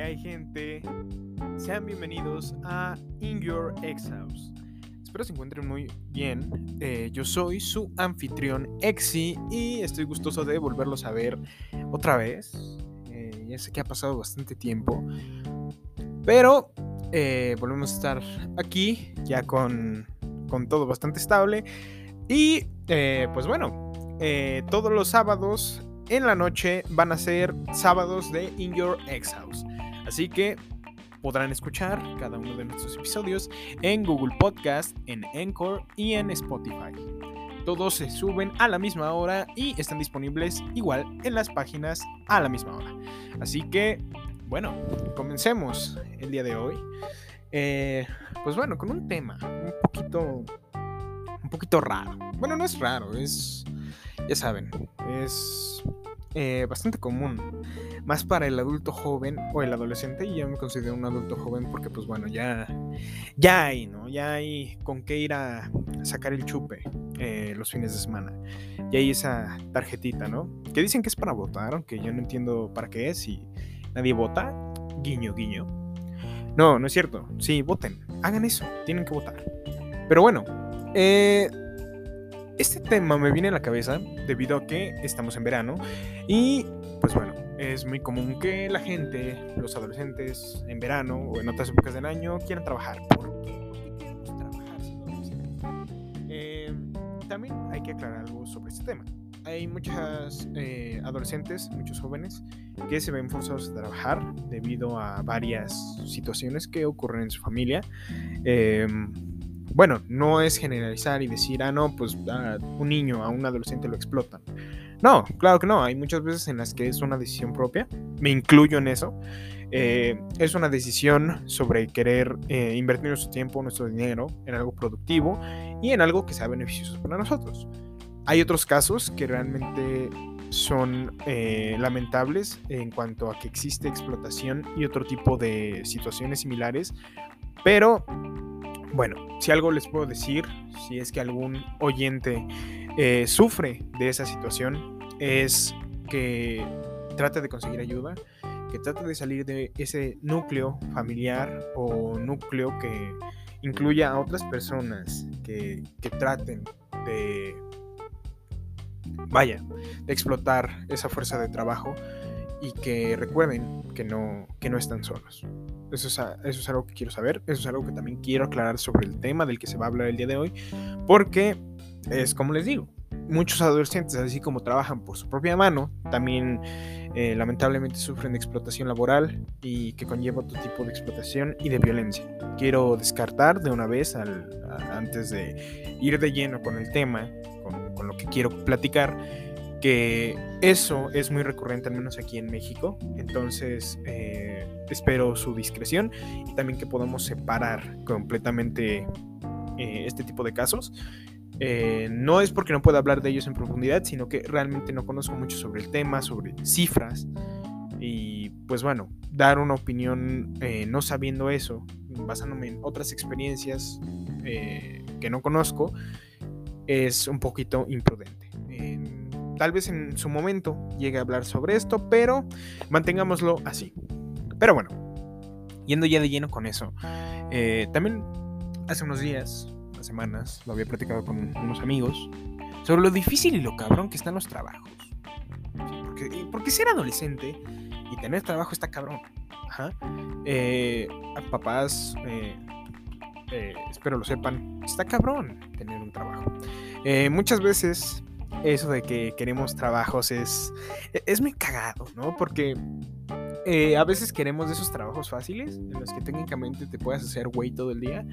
hay gente? Sean bienvenidos a In Your Ex House. Espero se encuentren muy bien. Eh, yo soy su anfitrión Exi y estoy gustoso de volverlos a ver otra vez. Eh, ya sé que ha pasado bastante tiempo, pero eh, volvemos a estar aquí ya con, con todo bastante estable. Y pues bueno, todos los sábados en la noche van a ser sábados de In Your Ex House. Así que podrán escuchar cada uno de nuestros episodios en Google Podcast, en Encore y en Spotify. Todos se suben a la misma hora y están disponibles igual en las páginas a la misma hora. Así que, bueno, comencemos el día de hoy. Eh, pues bueno, con un tema un poquito, un poquito raro. Bueno, no es raro, es, ya saben, es eh, bastante común, más para el adulto joven o el adolescente, y yo me considero un adulto joven porque pues bueno, ya, ya hay, ¿no? Ya hay con qué ir a sacar el chupe eh, los fines de semana. Y hay esa tarjetita, ¿no? Que dicen que es para votar, aunque yo no entiendo para qué es y nadie vota. Guiño, guiño. No, no es cierto. Sí, voten. Hagan eso. Tienen que votar. Pero bueno, eh, este tema me viene a la cabeza debido a que estamos en verano y pues bueno, es muy común que la gente, los adolescentes en verano o en otras épocas del año quieran trabajar. ¿Por qué? queremos trabajar eh, también hay que aclarar algo sobre este tema. Hay muchas eh, adolescentes, muchos jóvenes que se ven forzados a trabajar debido a varias situaciones que ocurren en su familia. Eh, bueno, no es generalizar y decir, ah, no, pues a un niño, a un adolescente lo explotan. No, claro que no. Hay muchas veces en las que es una decisión propia. Me incluyo en eso. Eh, es una decisión sobre querer eh, invertir nuestro tiempo, nuestro dinero en algo productivo y en algo que sea beneficioso para nosotros. Hay otros casos que realmente son eh, lamentables en cuanto a que existe explotación y otro tipo de situaciones similares, pero bueno, si algo les puedo decir, si es que algún oyente eh, sufre de esa situación, es que trate de conseguir ayuda, que trate de salir de ese núcleo familiar o núcleo que incluya a otras personas que, que traten de, vaya, de explotar esa fuerza de trabajo y que recuerden que no, que no están solos. Eso es, eso es algo que quiero saber, eso es algo que también quiero aclarar sobre el tema del que se va a hablar el día de hoy, porque es como les digo, muchos adolescentes, así como trabajan por su propia mano, también eh, lamentablemente sufren de explotación laboral y que conlleva otro tipo de explotación y de violencia. Quiero descartar de una vez, antes de ir de lleno con el tema, con, con lo que quiero platicar, que eso es muy recurrente, al menos aquí en México. Entonces, eh, espero su discreción y también que podamos separar completamente eh, este tipo de casos. Eh, no es porque no pueda hablar de ellos en profundidad, sino que realmente no conozco mucho sobre el tema, sobre cifras. Y pues bueno, dar una opinión no sabiendo eso, basándome en otras experiencias que no conozco, es un poquito imprudente. Tal vez en su momento llegue a hablar sobre esto, pero mantengámoslo así. Pero bueno, yendo ya de lleno con eso. Eh, también hace unos días, unas semanas, lo había platicado con unos amigos sobre lo difícil y lo cabrón que están los trabajos. Porque, ser adolescente y tener trabajo está cabrón. Ajá. Eh, papás, eh, espero lo sepan, está cabrón tener un trabajo. muchas veces eso de que queremos trabajos es, es muy cagado, ¿no? Porque eh, a veces queremos esos trabajos fáciles en los que técnicamente te puedes hacer güey todo el día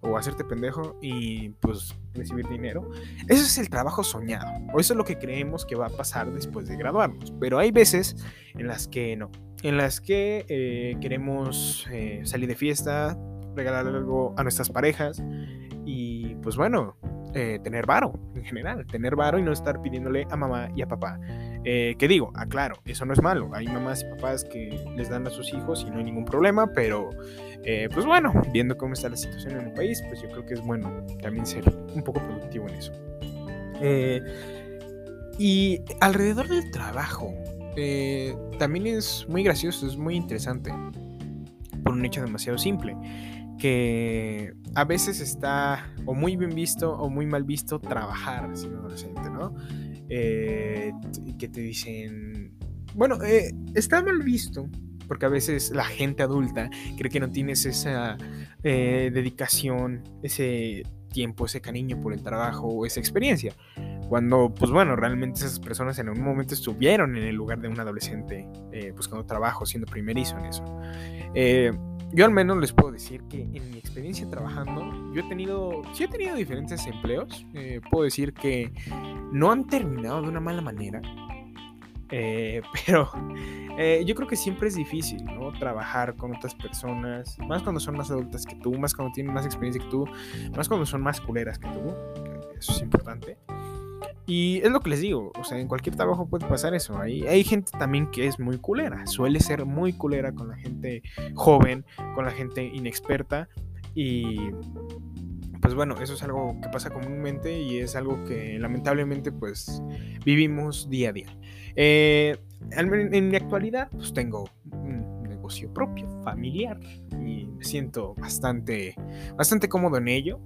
o hacerte pendejo y pues recibir dinero. Eso es el trabajo soñado o eso es lo que creemos que va a pasar después de graduarnos. Pero hay veces en las que no, en las que eh, queremos eh, salir de fiesta, regalar algo a nuestras parejas y pues bueno, eh, tener varo en general, tener varo y no estar pidiéndole a mamá y a papá. Eh, que digo, aclaro, eso no es malo. Hay mamás y papás que les dan a sus hijos y no hay ningún problema, pero eh, pues bueno, viendo cómo está la situación en el país, pues yo creo que es bueno también ser un poco productivo en eso. y alrededor del trabajo, también es muy gracioso, es muy interesante. por un hecho demasiado simple, que a veces está o muy bien visto o muy mal visto trabajar siendo adolescente, ¿no? Eh, que te dicen, bueno, eh, está mal visto porque a veces la gente adulta cree que no tienes esa eh, dedicación, ese tiempo, ese cariño por el trabajo o esa experiencia. Cuando, pues bueno, realmente esas personas en algún momento estuvieron en el lugar de un adolescente buscando trabajo, siendo primerizo en eso. Eh, yo al menos les puedo decir que en mi experiencia trabajando, yo he tenido, sí he tenido diferentes empleos. Eh, puedo decir que no han terminado de una mala manera. pero yo creo que siempre es difícil, ¿no? Trabajar con otras personas, más cuando son más adultas que tú, más cuando tienen más experiencia que tú, más cuando son más culeras que tú. Eso es importante. Y es lo que les digo, o sea, en cualquier trabajo puede pasar eso. Hay, hay gente también que es muy culera, suele ser muy culera con la gente joven, con la gente inexperta. Y pues bueno, eso es algo que pasa comúnmente y es algo que lamentablemente pues vivimos día a día. Eh, en mi actualidad pues tengo un negocio propio, familiar, y me siento bastante, bastante cómodo en ello.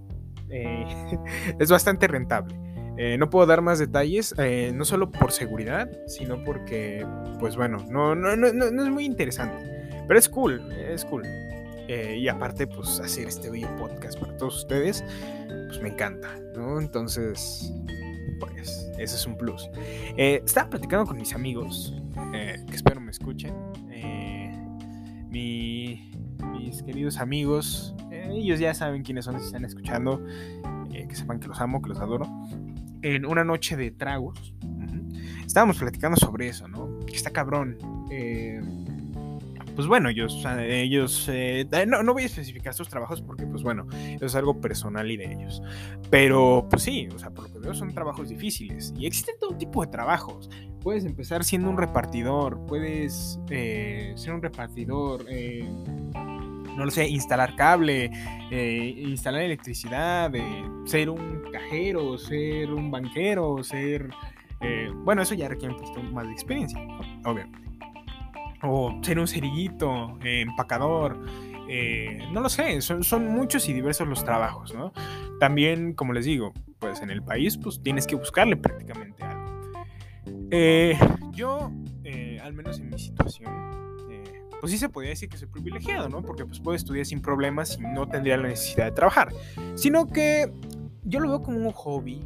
Eh, es bastante rentable. Eh, no puedo dar más detalles, eh, no solo por seguridad, sino porque, pues bueno, no, no, no, no es muy interesante. Pero es cool, es cool. Eh, y aparte, pues hacer este video podcast para todos ustedes, pues me encanta, ¿no? Entonces, pues, ese es un plus. estaba platicando con mis amigos, que espero me escuchen. mis queridos amigos, ellos ya saben quiénes son si están escuchando, que sepan que los amo, que los adoro en una noche de tragos, estábamos platicando sobre eso, ¿no? Está cabrón. Eh, pues bueno, ellos, ellos eh, no, no, voy a especificar sus trabajos porque, pues bueno, eso es algo personal y de ellos. Pero, pues sí, o sea, por lo que veo son trabajos difíciles y existen todo tipo de trabajos. Puedes empezar siendo un repartidor, puedes eh, ser un repartidor, no lo sé, instalar cable, eh, instalar electricidad, ser un cajero, ser un banquero, ser... Eh, bueno, eso ya requiere un poquito más de experiencia, obviamente. O ser un cerillito, eh, empacador, no lo sé, son, son, muchos y diversos los trabajos, ¿no? También, como les digo, pues en el país pues tienes que buscarle prácticamente algo. yo, al menos en mi situación, pues sí se podría decir que soy privilegiado, ¿no? Porque pues puedo estudiar sin problemas y no tendría la necesidad de trabajar. Sino que yo lo veo como un hobby,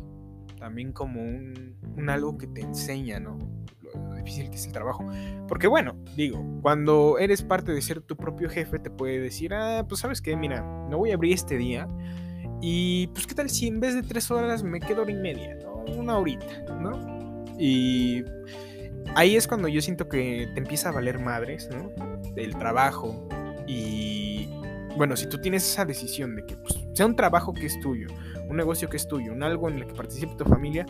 también como un, algo que te enseña, ¿no? Lo, difícil que es el trabajo. Porque bueno, digo, cuando eres parte de ser tu propio jefe, te puede decir, ah, pues sabes qué, mira, no voy a abrir este día. Y pues qué tal si en vez de tres horas me quedo hora y media, ¿no? Una horita, ¿no? Y ahí es cuando yo siento que te empieza a valer madres, ¿no? Del trabajo. Y bueno, si tú tienes esa decisión de que pues, sea un trabajo que es tuyo, un negocio que es tuyo, un algo en el que participe tu familia,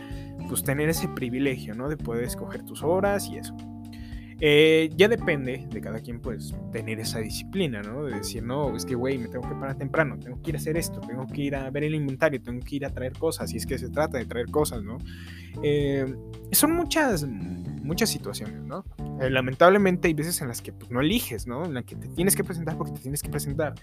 pues tener ese privilegio, ¿no? De poder escoger tus horas y eso. Eh, ya depende de cada quien, pues, tener esa disciplina, ¿no? De decir, no, es que, güey, me tengo que parar temprano, tengo que ir a hacer esto, tengo que ir a ver el inventario, tengo que ir a traer cosas, si es que se trata de traer cosas, ¿no? Eh, son muchas, muchas situaciones, ¿no? Eh, lamentablemente hay veces en las que pues, no eliges, ¿no? En las que te tienes que presentar porque te tienes que presentar.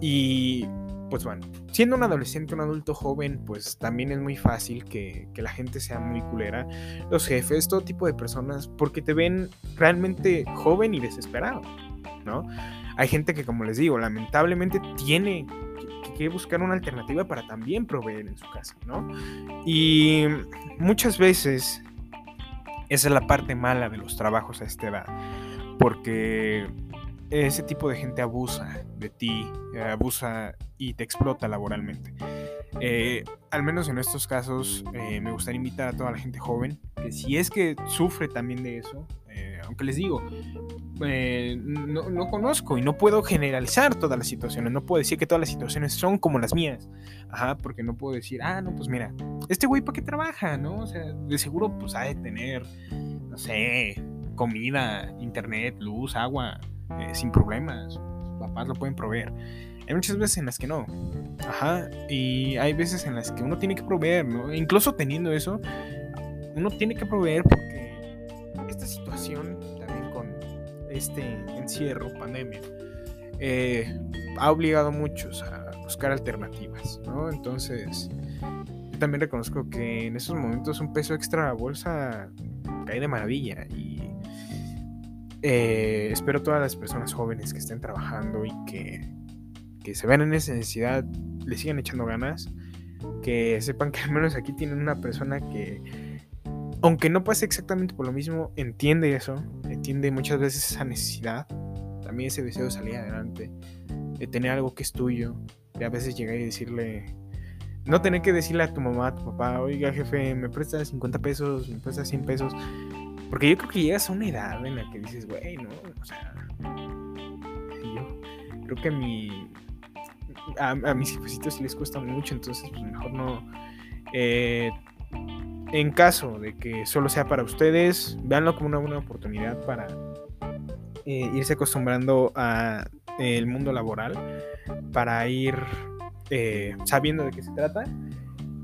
Y pues bueno, siendo un adolescente, un adulto joven, pues también es muy fácil que, que, la gente sea muy culera, los jefes, todo tipo de personas, porque te ven realmente joven y desesperado, ¿no? Hay gente que, como les digo, lamentablemente tiene que buscar una alternativa para también proveer en su casa, ¿no? Y muchas veces esa es la parte mala de los trabajos a esta edad, porque ese tipo de gente abusa de ti, eh, abusa y te explota laboralmente. Eh, al menos en estos casos eh, me gustaría invitar a toda la gente joven que si es que sufre también de eso, aunque les digo, no, no, conozco y no puedo generalizar todas las situaciones, no puedo decir que todas las situaciones son como las mías, ajá, porque no puedo decir, ah, no, pues mira, este güey para qué trabaja, ¿no? O sea, de seguro pues ha de tener, no sé, comida, internet, luz, agua, eh, sin problemas. Sus papás lo pueden proveer. Hay muchas veces en las que no. Ajá. Y hay veces en las que uno tiene que proveer, incluso teniendo eso, uno tiene que proveer porque esta situación, también con este encierro, pandemia, eh, ha obligado a muchos a buscar alternativas, ¿no? Entonces, también reconozco que en esos momentos un peso extra a la bolsa cae de maravilla y eh, espero todas las personas jóvenes que estén trabajando y que, que se vean en esa necesidad, le sigan echando ganas, que sepan que al menos aquí tienen una persona que, aunque no pase exactamente por lo mismo, entiende eso, entiende muchas veces esa necesidad, también ese deseo de salir adelante, de tener algo que es tuyo, de a veces llegar y decirle, no tener que decirle a tu mamá, a tu papá, oiga jefe, me prestas 50 pesos, me prestas 100 pesos, porque yo creo que llegas a una edad en la que dices, güey, no, o sea, yo creo que a mi, a, mis jefecitos sí les cuesta mucho, entonces pues mejor no. Eh, en caso de que solo sea para ustedes, véanlo como una buena oportunidad para eh, irse acostumbrando a el mundo laboral, para ir eh, sabiendo de qué se trata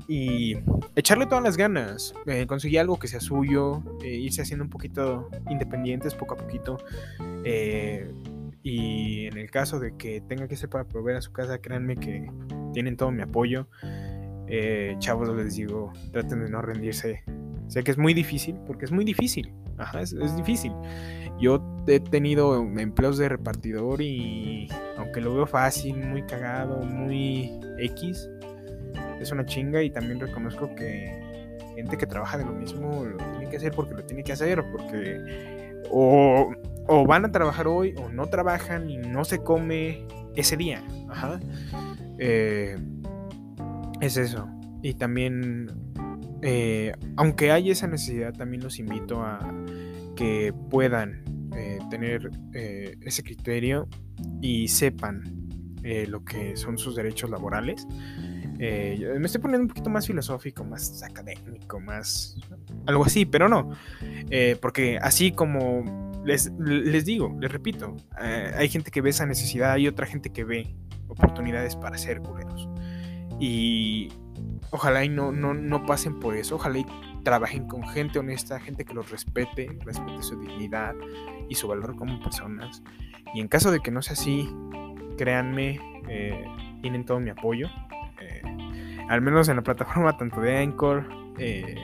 y echarle todas las ganas, eh, conseguir algo que sea suyo, eh, irse haciendo un poquito independientes poco a poquito. Eh, y en el caso de que tenga que ser para proveer a su casa, créanme que tienen todo mi apoyo. chavos, les digo, traten de no rendirse. Sé que es muy difícil, porque es muy difícil. Ajá, es difícil. Yo he tenido empleos de repartidor y aunque lo veo fácil, muy cagado, muy X, es una chinga y también reconozco que gente que trabaja de lo mismo lo tiene que hacer porque lo tiene que hacer, porque o, van a trabajar hoy o no trabajan y no se come ese día. Ajá. Eh, es eso. Y también, eh, aunque hay esa necesidad, también los invito a que puedan eh, tener ese criterio y sepan lo que son sus derechos laborales. Eh, me estoy poniendo un poquito más filosófico, más académico, más algo así, pero no. Eh, porque así como les, les, digo, les repito, eh, hay gente que ve esa necesidad, hay otra gente que ve oportunidades para ser culeros. Y ojalá y no, no, no pasen por eso, ojalá y trabajen con gente honesta, gente que los respete, respete su dignidad y su valor como personas. Y en caso de que no sea así, créanme, tienen todo mi apoyo al menos en la plataforma tanto de Anchor, eh,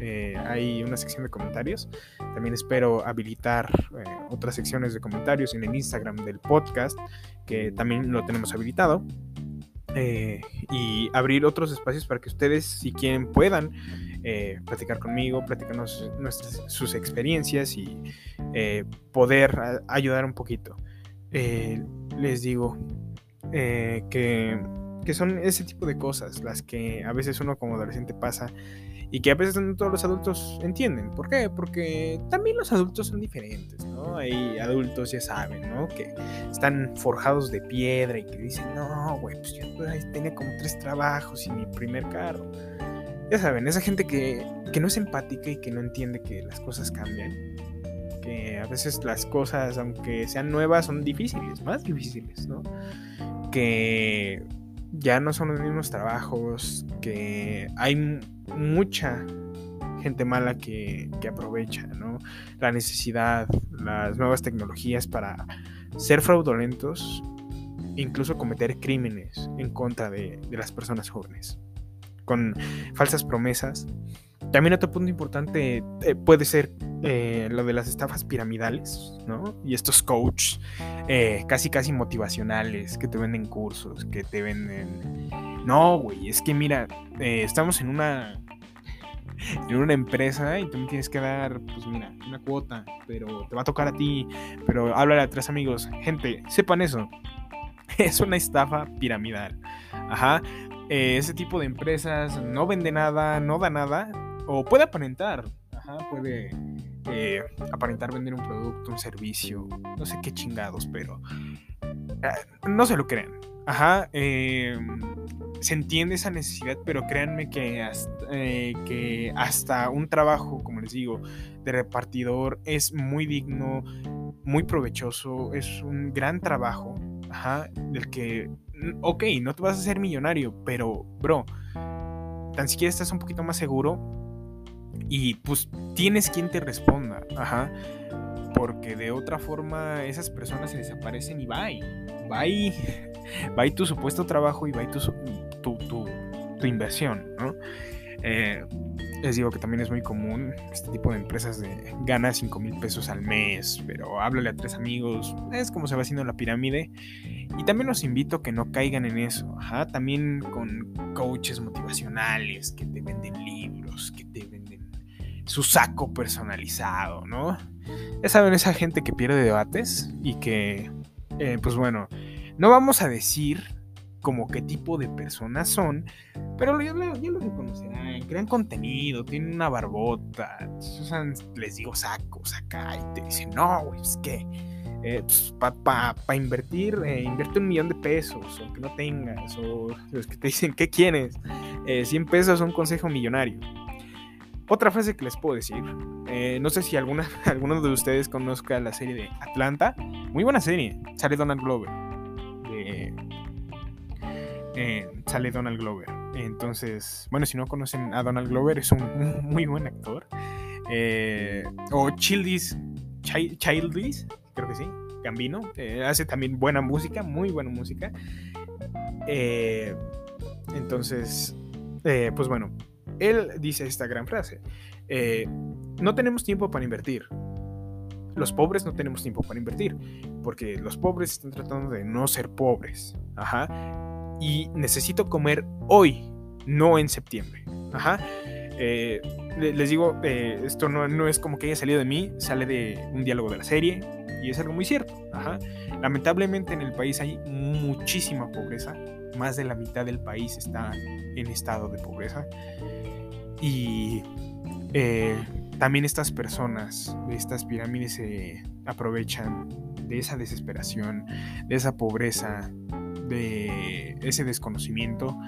eh, hay una sección de comentarios. También espero habilitar eh, otras secciones de comentarios en el Instagram del podcast, que también lo tenemos habilitado. y abrir otros espacios para que ustedes, si quieren, puedan platicar conmigo, platicarnos nuestras, sus experiencias y poder ayudar un poquito. les digo que que son ese tipo de cosas las que a veces uno como adolescente pasa y que a veces no todos los adultos entienden. ¿Por qué? Porque también los adultos son diferentes, ¿no? Hay adultos, ya saben, ¿no? Que están forjados de piedra y que dicen, no, güey, pues yo tenía como tres trabajos y mi primer carro. Ya saben, esa gente que, que no es empática y que no entiende que las cosas cambian. Que a veces las cosas, aunque sean nuevas, son difíciles, más difíciles, ¿no? Que ya no son los mismos trabajos, que hay mucha gente mala que, aprovecha, ¿no? La necesidad, las nuevas tecnologías para ser fraudulentos, incluso cometer crímenes en contra de, de las personas jóvenes, con falsas promesas también otro punto importante eh, puede ser eh, lo de las estafas piramidales, ¿no? Y estos coaches eh, casi casi motivacionales que te venden cursos, que te venden... No, güey, es que mira, estamos en una... En una empresa y tú me tienes que dar, pues mira, una cuota, pero te va a tocar a ti, pero háblale a tres amigos. Gente, sepan eso. Es una estafa piramidal. Ajá. ese tipo de empresas no vende nada, no da nada, o puede aparentar, ajá, puede eh, aparentar vender un producto, un servicio, no sé qué chingados, pero eh, no se lo crean. Ajá, em, se entiende esa necesidad, pero créanme que hasta, eh, que hasta un trabajo, como les digo, de repartidor es muy digno, muy provechoso, es un gran trabajo, ajá, del que, ok, no te vas a hacer millonario, pero, bro, tan siquiera estás un poquito más seguro y pues tienes quien te responda, ajá. Porque de otra forma esas personas se desaparecen y bye. ahí tu supuesto trabajo y ahí tu, tu, tu, tu inversión, ¿no? Eh, les digo que también es muy común este tipo de empresas de gana 5 mil pesos al mes, pero háblale a tres amigos, es como se va haciendo la pirámide. Y también los invito a que no caigan en eso, Ajá, también con coaches motivacionales que te venden libros, que te su saco personalizado, ¿no? Ya saben, esa gente que pierde debates y que, eh, pues bueno, no vamos a decir como qué tipo de personas son, pero ya, lo reconocerán, crean contenido, tienen una barbota, usan, les digo sacos acá y te dicen, no, güey, es que eh, pues, para invertir, eh, invierte un millón de pesos, aunque no tengas, o los que te dicen, ¿qué quieres? 100 eh, pesos, un consejo millonario. Otra frase que les puedo decir, eh, no sé si alguna, alguno de ustedes conozca la serie de Atlanta, muy buena serie, sale Donald Glover. sale Donald Glover. Entonces, bueno, si no conocen a Donald Glover, es un, muy buen actor. o Childis, Childis, creo que sí, Gambino, eh, hace también buena música, muy buena música. Eh, entonces, eh, pues bueno, él dice esta gran frase, no tenemos tiempo para invertir. Los pobres no tenemos tiempo para invertir, porque los pobres están tratando de no ser pobres. Ajá. Y necesito comer hoy, no en septiembre. Ajá. les digo, esto no, no, es como que haya salido de mí, sale de un diálogo de la serie. Y es algo muy cierto. Lamentablemente en el país hay muchísima pobreza. Más de la mitad del país está en estado de pobreza. Y eh, también estas personas de estas pirámides se aprovechan de esa desesperación, de esa pobreza, de ese desconocimiento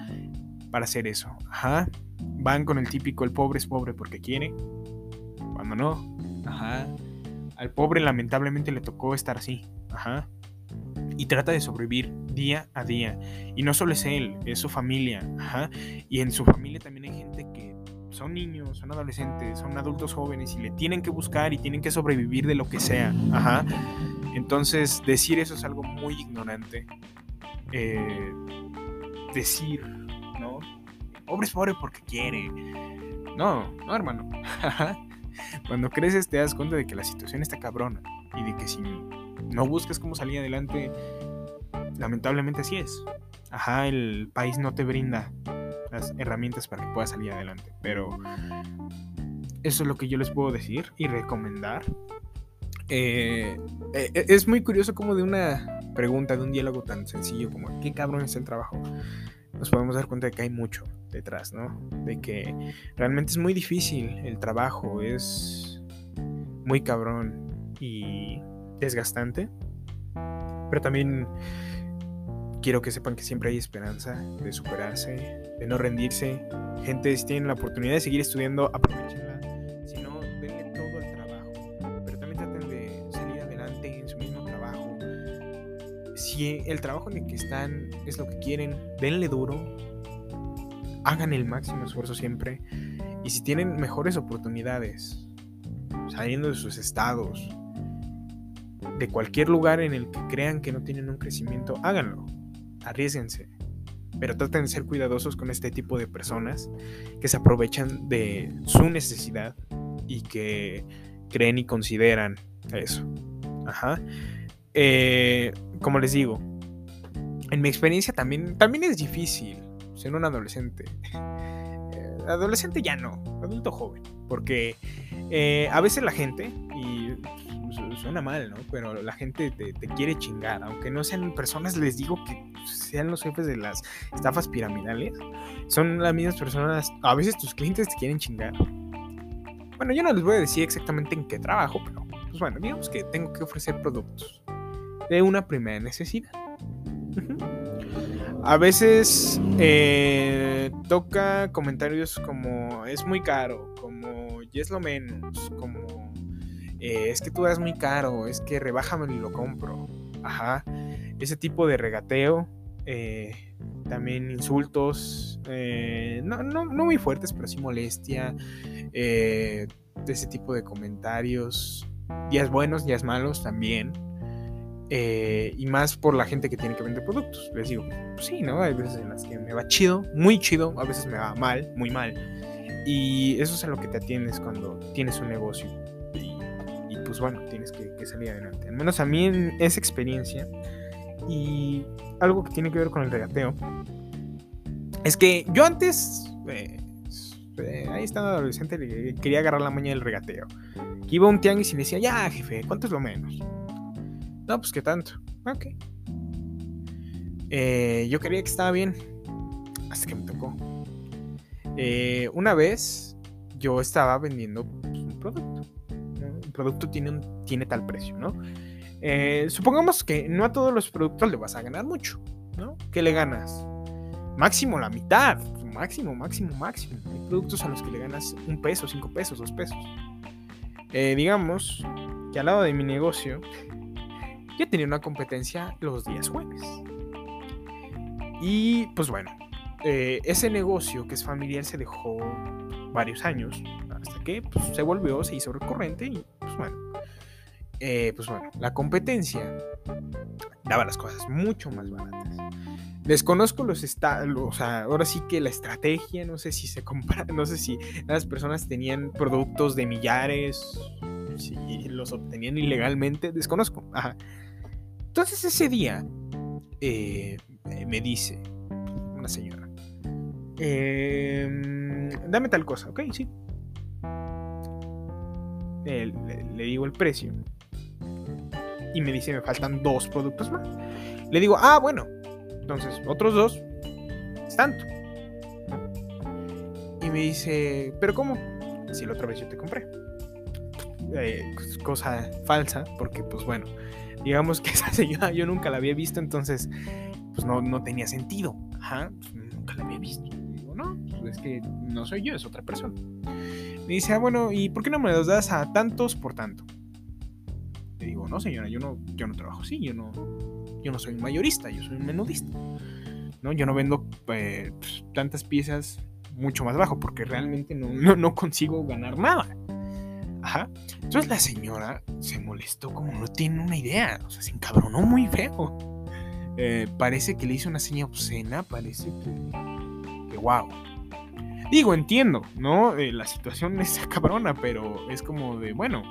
para hacer eso. Ajá. Van con el típico el pobre es pobre porque quiere. Cuando no. Ajá. Al pobre lamentablemente le tocó estar así. Ajá. Y trata de sobrevivir día a día. Y no solo es él, es su familia. Ajá. Y en su familia también hay gente que son niños, son adolescentes, son adultos jóvenes y le tienen que buscar y tienen que sobrevivir de lo que sea. Ajá. Entonces, decir eso es algo muy ignorante. Eh, decir, ¿no? Pobre es pobre porque quiere. No, no, hermano. Cuando creces te das cuenta de que la situación está cabrona y de que si no buscas cómo salir adelante, lamentablemente así es. Ajá, el país no te brinda las herramientas para que puedas salir adelante, pero eso es lo que yo les puedo decir y recomendar. Eh, eh, es muy curioso como de una pregunta, de un diálogo tan sencillo como ¿qué cabrón es el trabajo? Nos podemos dar cuenta de que hay mucho detrás, ¿no? De que realmente es muy difícil el trabajo, es muy cabrón y desgastante, pero también quiero que sepan que siempre hay esperanza de superarse, de no rendirse. Gente, si tienen la oportunidad de seguir estudiando, aprovechenla el trabajo en el que están es lo que quieren, denle duro, hagan el máximo esfuerzo siempre. Y si tienen mejores oportunidades, saliendo de sus estados, de cualquier lugar en el que crean que no tienen un crecimiento, háganlo, arriesguense. Pero traten de ser cuidadosos con este tipo de personas que se aprovechan de su necesidad y que creen y consideran eso. Ajá. Eh, como les digo, en mi experiencia también, también es difícil ser un adolescente. Adolescente ya no, adulto joven. Porque eh, a veces la gente, y suena mal, ¿no? Pero la gente te, quiere chingar. Aunque no sean personas, les digo que sean los jefes de las estafas piramidales. Son las mismas personas. A veces tus clientes te quieren chingar. Bueno, yo no les voy a decir exactamente en qué trabajo, pero pues bueno, digamos que tengo que ofrecer productos de una primera necesidad. A veces eh, toca comentarios como es muy caro, como y es lo menos, como eh, es que tú das muy caro, es que rebájame y lo compro. Ajá. Ese tipo de regateo. Eh, también insultos. No, no, no, muy fuertes, pero sí molestia. ese tipo de comentarios. Días buenos, días malos también. Eh, y más por la gente que tiene que vender productos. Les digo, pues sí, ¿no? Hay veces en las que me va chido, muy chido, a veces me va mal, muy mal. Y eso es a lo que te atiendes cuando tienes un negocio. Y, pues bueno, tienes que, salir adelante. Al menos a mí en esa experiencia. Y algo que tiene que ver con el regateo. Es que yo antes... Eh, eh, ahí estaba adolescente, quería agarrar la maña del regateo. Que iba a un tianguis y le decía, ya jefe, ¿cuánto es lo menos? No, pues qué tanto. Ok. Eh, yo quería que estaba bien. Hasta que me tocó. Eh, una vez yo estaba vendiendo pues, un producto. Un producto tiene, un, tiene tal precio, ¿no? Eh, supongamos que no a todos los productos le vas a ganar mucho, ¿no? ¿Qué le ganas? Máximo la mitad. Máximo, máximo, máximo. Hay productos a los que le ganas un peso, cinco pesos, dos pesos. digamos que al lado de mi negocio yo tenía una competencia los días jueves. Y pues bueno, eh, ese negocio que es familiar se dejó varios años hasta que pues, se volvió, se hizo recurrente y pues bueno. Eh, pues bueno, la competencia daba las cosas mucho más baratas. Desconozco los estados, o sea, ahora sí que la estrategia, no sé si se compra, no sé si las personas tenían productos de millares, si los obtenían ilegalmente, desconozco. Ajá. Entonces ese día eh, me dice una señora, em, dame tal cosa, ok, sí. Le, le, digo el precio. Y me dice, me faltan dos productos más. Le digo, ah, bueno. Entonces, otros dos es tanto. Y me dice, ¿pero cómo? Si la otra vez yo te compré. Eh, cosa falsa, porque pues bueno, digamos que esa señora yo nunca la había visto, entonces pues no, no tenía sentido. Ajá, pues, nunca la había visto. digo, no, pues es que no soy yo, es otra persona. Me dice, ah, bueno, ¿y por qué no me los das a tantos por tanto? Le digo, no, señora, yo no, yo no trabajo así, yo no, yo no soy un mayorista, yo soy un menudista. ¿no? Yo no vendo eh, pues, tantas piezas mucho más bajo porque realmente no, no, no consigo ganar nada. Entonces la señora se molestó como no tiene una idea. O sea, se encabronó muy feo. Eh, parece que le hizo una seña obscena. Parece que. wow. Digo, entiendo, ¿no? Eh, la situación es cabrona, pero es como de, bueno,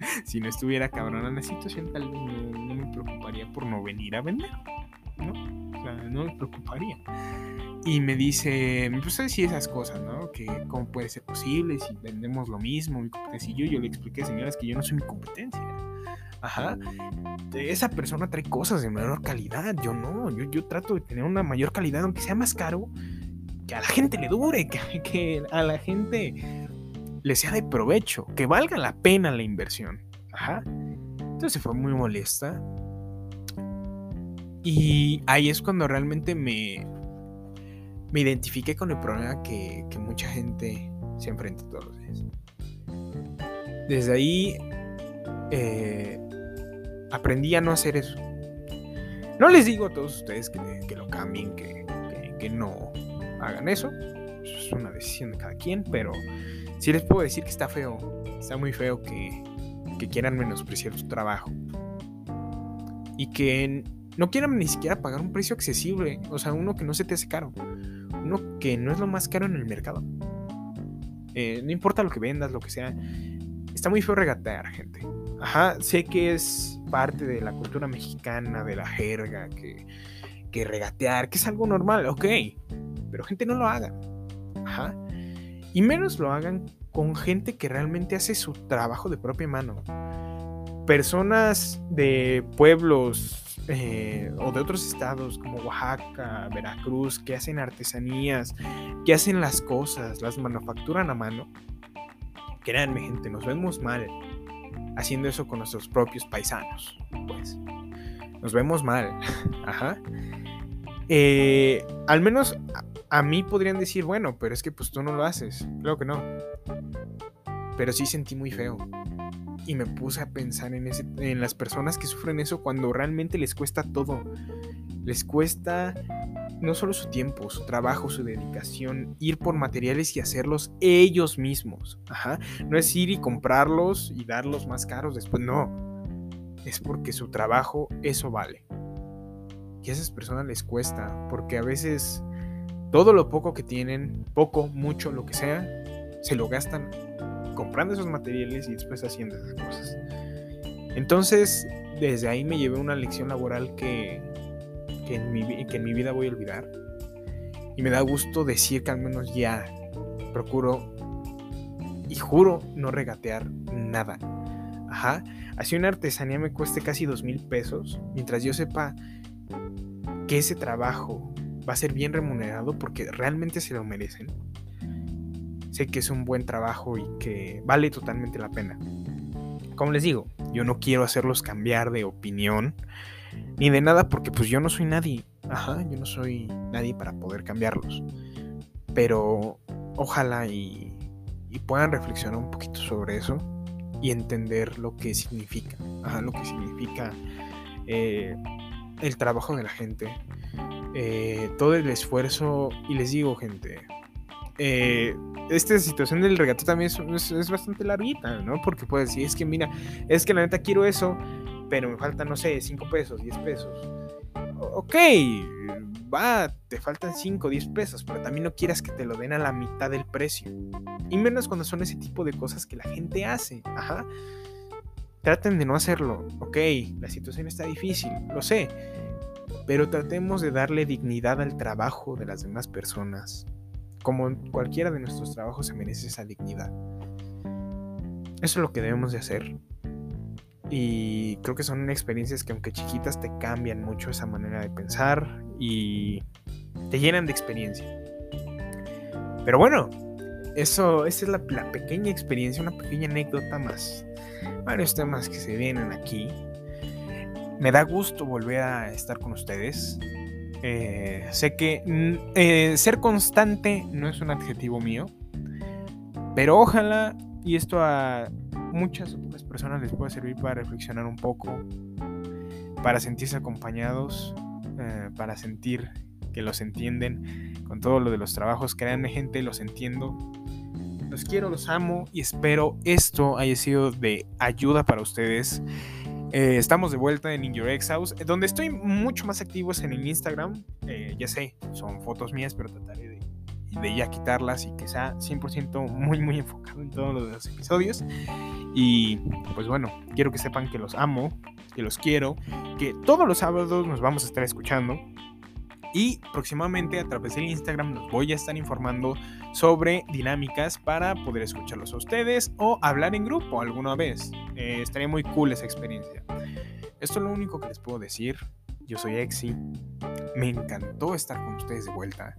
si no estuviera cabrona la situación, tal vez no, me preocuparía por no venir a vender, ¿no? O sea, no me preocuparía. Y me dice, puse a decir esas cosas, ¿no? Que cómo puede ser posible si vendemos lo mismo, mi competencia y yo. Le expliqué, señoras, que yo no soy mi competencia. Ajá. Esa persona trae cosas de menor calidad. Yo no. Yo, yo trato de tener una mayor calidad, aunque sea más caro, que a la gente le dure, que, que a la gente le sea de provecho, que valga la pena la inversión. Ajá. Entonces fue muy molesta. Y ahí es cuando realmente me, me identifiqué con el problema que, mucha gente se enfrenta todos los días. Desde ahí eh, aprendí a no hacer eso. No les digo a todos ustedes que, lo cambien, que, que, no hagan eso. Es una decisión de cada quien, pero sí les puedo decir que está feo. Está muy feo que, quieran menospreciar su trabajo. Y que no quieran ni siquiera pagar un precio accesible. O sea, uno que no se te hace caro uno que no es lo más caro en el mercado. Eh, no importa lo que vendas, lo que sea. Está muy feo regatear, gente. Ajá, sé que es parte de la cultura mexicana, de la jerga, que, que regatear, que es algo normal, ok. Pero gente no lo haga. Ajá. Y menos lo hagan con gente que realmente hace su trabajo de propia mano. Personas de pueblos eh, o de otros estados como Oaxaca, Veracruz, que hacen artesanías, que hacen las cosas, las manufacturan a mano. Créanme, gente, nos vemos mal haciendo eso con nuestros propios paisanos. Pues nos vemos mal. Ajá. Eh, al menos a, a, mí podrían decir, bueno, pero es que pues tú no lo haces. Creo que no. Pero sí sentí muy feo y me puse a pensar en, ese, en las personas que sufren eso cuando realmente les cuesta todo. Les cuesta no solo su tiempo, su trabajo, su dedicación, ir por materiales y hacerlos ellos mismos. Ajá. No es ir y comprarlos y darlos más caros después, no. es porque su trabajo eso vale. Y a esas personas les cuesta, porque a veces todo lo poco que tienen, poco, mucho, lo que sea, se lo gastan comprando esos materiales y después haciendo esas cosas. Entonces, desde ahí me llevé una lección laboral que, que, en mi, que en mi vida voy a olvidar. Y me da gusto decir que al menos ya procuro y juro no regatear nada. Ajá. Así una artesanía me cueste casi dos mil pesos, mientras yo sepa que ese trabajo va a ser bien remunerado porque realmente se lo merecen. Sé que es un buen trabajo y que vale totalmente la pena. Como les digo, yo no quiero hacerlos cambiar de opinión ni de nada porque pues yo no soy nadie. Ajá, yo no soy nadie para poder cambiarlos. Pero ojalá y, puedan reflexionar un poquito sobre eso y entender lo que significa, ajá, lo que significa eh, el trabajo de la gente, eh, todo el esfuerzo, y les digo gente, eh, esta situación del regato también es, es, bastante larguita, ¿no? Porque puedes decir, es que mira, es que la neta quiero eso, pero me faltan, no sé, 5 pesos, 10 pesos. Ok, va, te faltan 5 o 10 pesos, pero también no quieras que te lo den a la mitad del precio. Y menos cuando son ese tipo de cosas que la gente hace. Ajá. Traten de no hacerlo. Ok, la situación está difícil, lo sé. Pero tratemos de darle dignidad al trabajo de las demás personas. Como cualquiera de nuestros trabajos se merece esa dignidad. Eso es lo que debemos de hacer. Y creo que son experiencias que aunque chiquitas te cambian mucho esa manera de pensar y te llenan de experiencia. Pero bueno, eso, esa es la, pequeña experiencia, una pequeña anécdota más. Varios temas que se vienen aquí. Me da gusto volver a estar con ustedes. Eh, sé que eh, ser constante no es un adjetivo mío, pero ojalá y esto a muchas otras personas les pueda servir para reflexionar un poco, para sentirse acompañados, eh, para sentir que los entienden con todo lo de los trabajos. Créanme gente, los entiendo. Los quiero, los amo y espero esto haya sido de ayuda para ustedes. Eh, estamos de vuelta en In Your Ex House, donde estoy mucho más activo en el Instagram. Eh, ya sé, son fotos mías, pero trataré de, de, ya quitarlas y que sea 100% muy, muy enfocado en todos los episodios. Y pues bueno, quiero que sepan que los amo, que los quiero, que todos los sábados nos vamos a estar escuchando. Y próximamente a través del Instagram los voy a estar informando sobre dinámicas para poder escucharlos a ustedes o hablar en grupo alguna vez. Eh, estaría muy cool esa experiencia. Esto es lo único que les puedo decir. Yo soy Exi. Me encantó estar con ustedes de vuelta.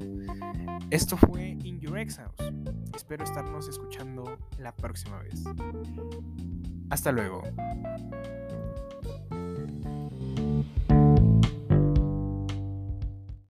Esto fue In Your Ex House. Espero estarnos escuchando la próxima vez. Hasta luego.